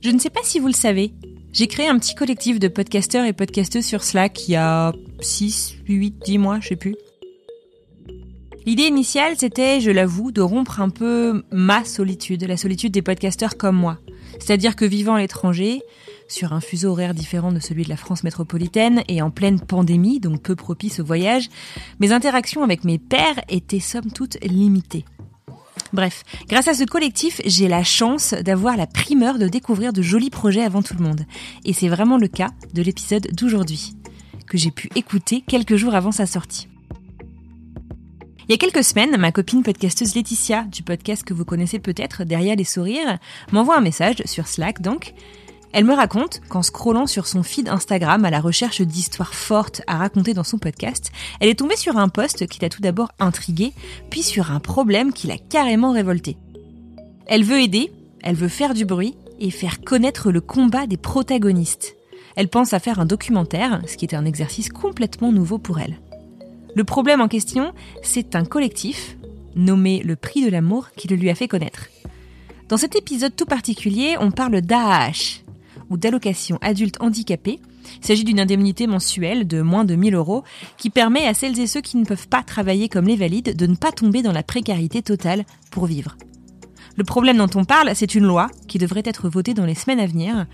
Je ne sais pas si vous le savez, j'ai créé un petit collectif de podcasteurs et podcasteuses sur Slack il y a 6, 8, 10 mois, je sais plus. L'idée initiale, c'était, je l'avoue, de rompre un peu ma solitude, la solitude des podcasteurs comme moi. C'est-à-dire que vivant à l'étranger, sur un fuseau horaire différent de celui de la France métropolitaine et en pleine pandémie, donc peu propice au voyage, mes interactions avec mes pairs étaient somme toute limitées. Bref, grâce à ce collectif, j'ai la chance d'avoir la primeur de découvrir de jolis projets avant tout le monde. Et c'est vraiment le cas de l'épisode d'aujourd'hui, que j'ai pu écouter quelques jours avant sa sortie. Il y a quelques semaines, ma copine podcasteuse Laetitia, du podcast que vous connaissez peut-être, Derrière les sourires, m'envoie un message sur Slack donc. Elle me raconte qu'en scrollant sur son feed Instagram à la recherche d'histoires fortes à raconter dans son podcast, elle est tombée sur un post qui l'a tout d'abord intriguée, puis sur un problème qui l'a carrément révoltée. Elle veut aider, elle veut faire du bruit et faire connaître le combat des protagonistes. Elle pense à faire un documentaire, ce qui est un exercice complètement nouveau pour elle. Le problème en question, c'est un collectif, nommé le Prix de l'amour, qui le lui a fait connaître. Dans cet épisode tout particulier, on parle d'AAH, ou d'allocation adulte handicapé. Il s'agit d'une indemnité mensuelle de moins de 1000 euros qui permet à celles et ceux qui ne peuvent pas travailler comme les valides de ne pas tomber dans la précarité totale pour vivre. Le problème dont on parle, c'est une loi qui devrait être votée dans les semaines à venir.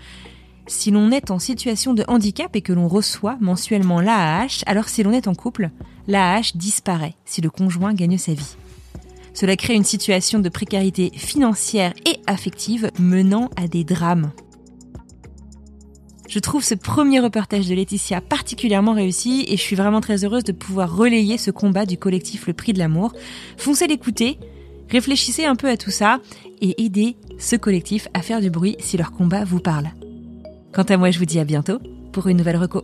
Si l'on est en situation de handicap et que l'on reçoit mensuellement l'AAH, alors si l'on est en couple, l'AAH disparaît si le conjoint gagne sa vie. Cela crée une situation de précarité financière et affective menant à des drames. Je trouve ce premier reportage de Laetitia particulièrement réussi et je suis vraiment très heureuse de pouvoir relayer ce combat du collectif Le Prix de l'amour. Foncez l'écouter, réfléchissez un peu à tout ça et aidez ce collectif à faire du bruit si leur combat vous parle. Quant à moi, je vous dis à bientôt pour une nouvelle reco.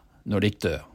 når de dør.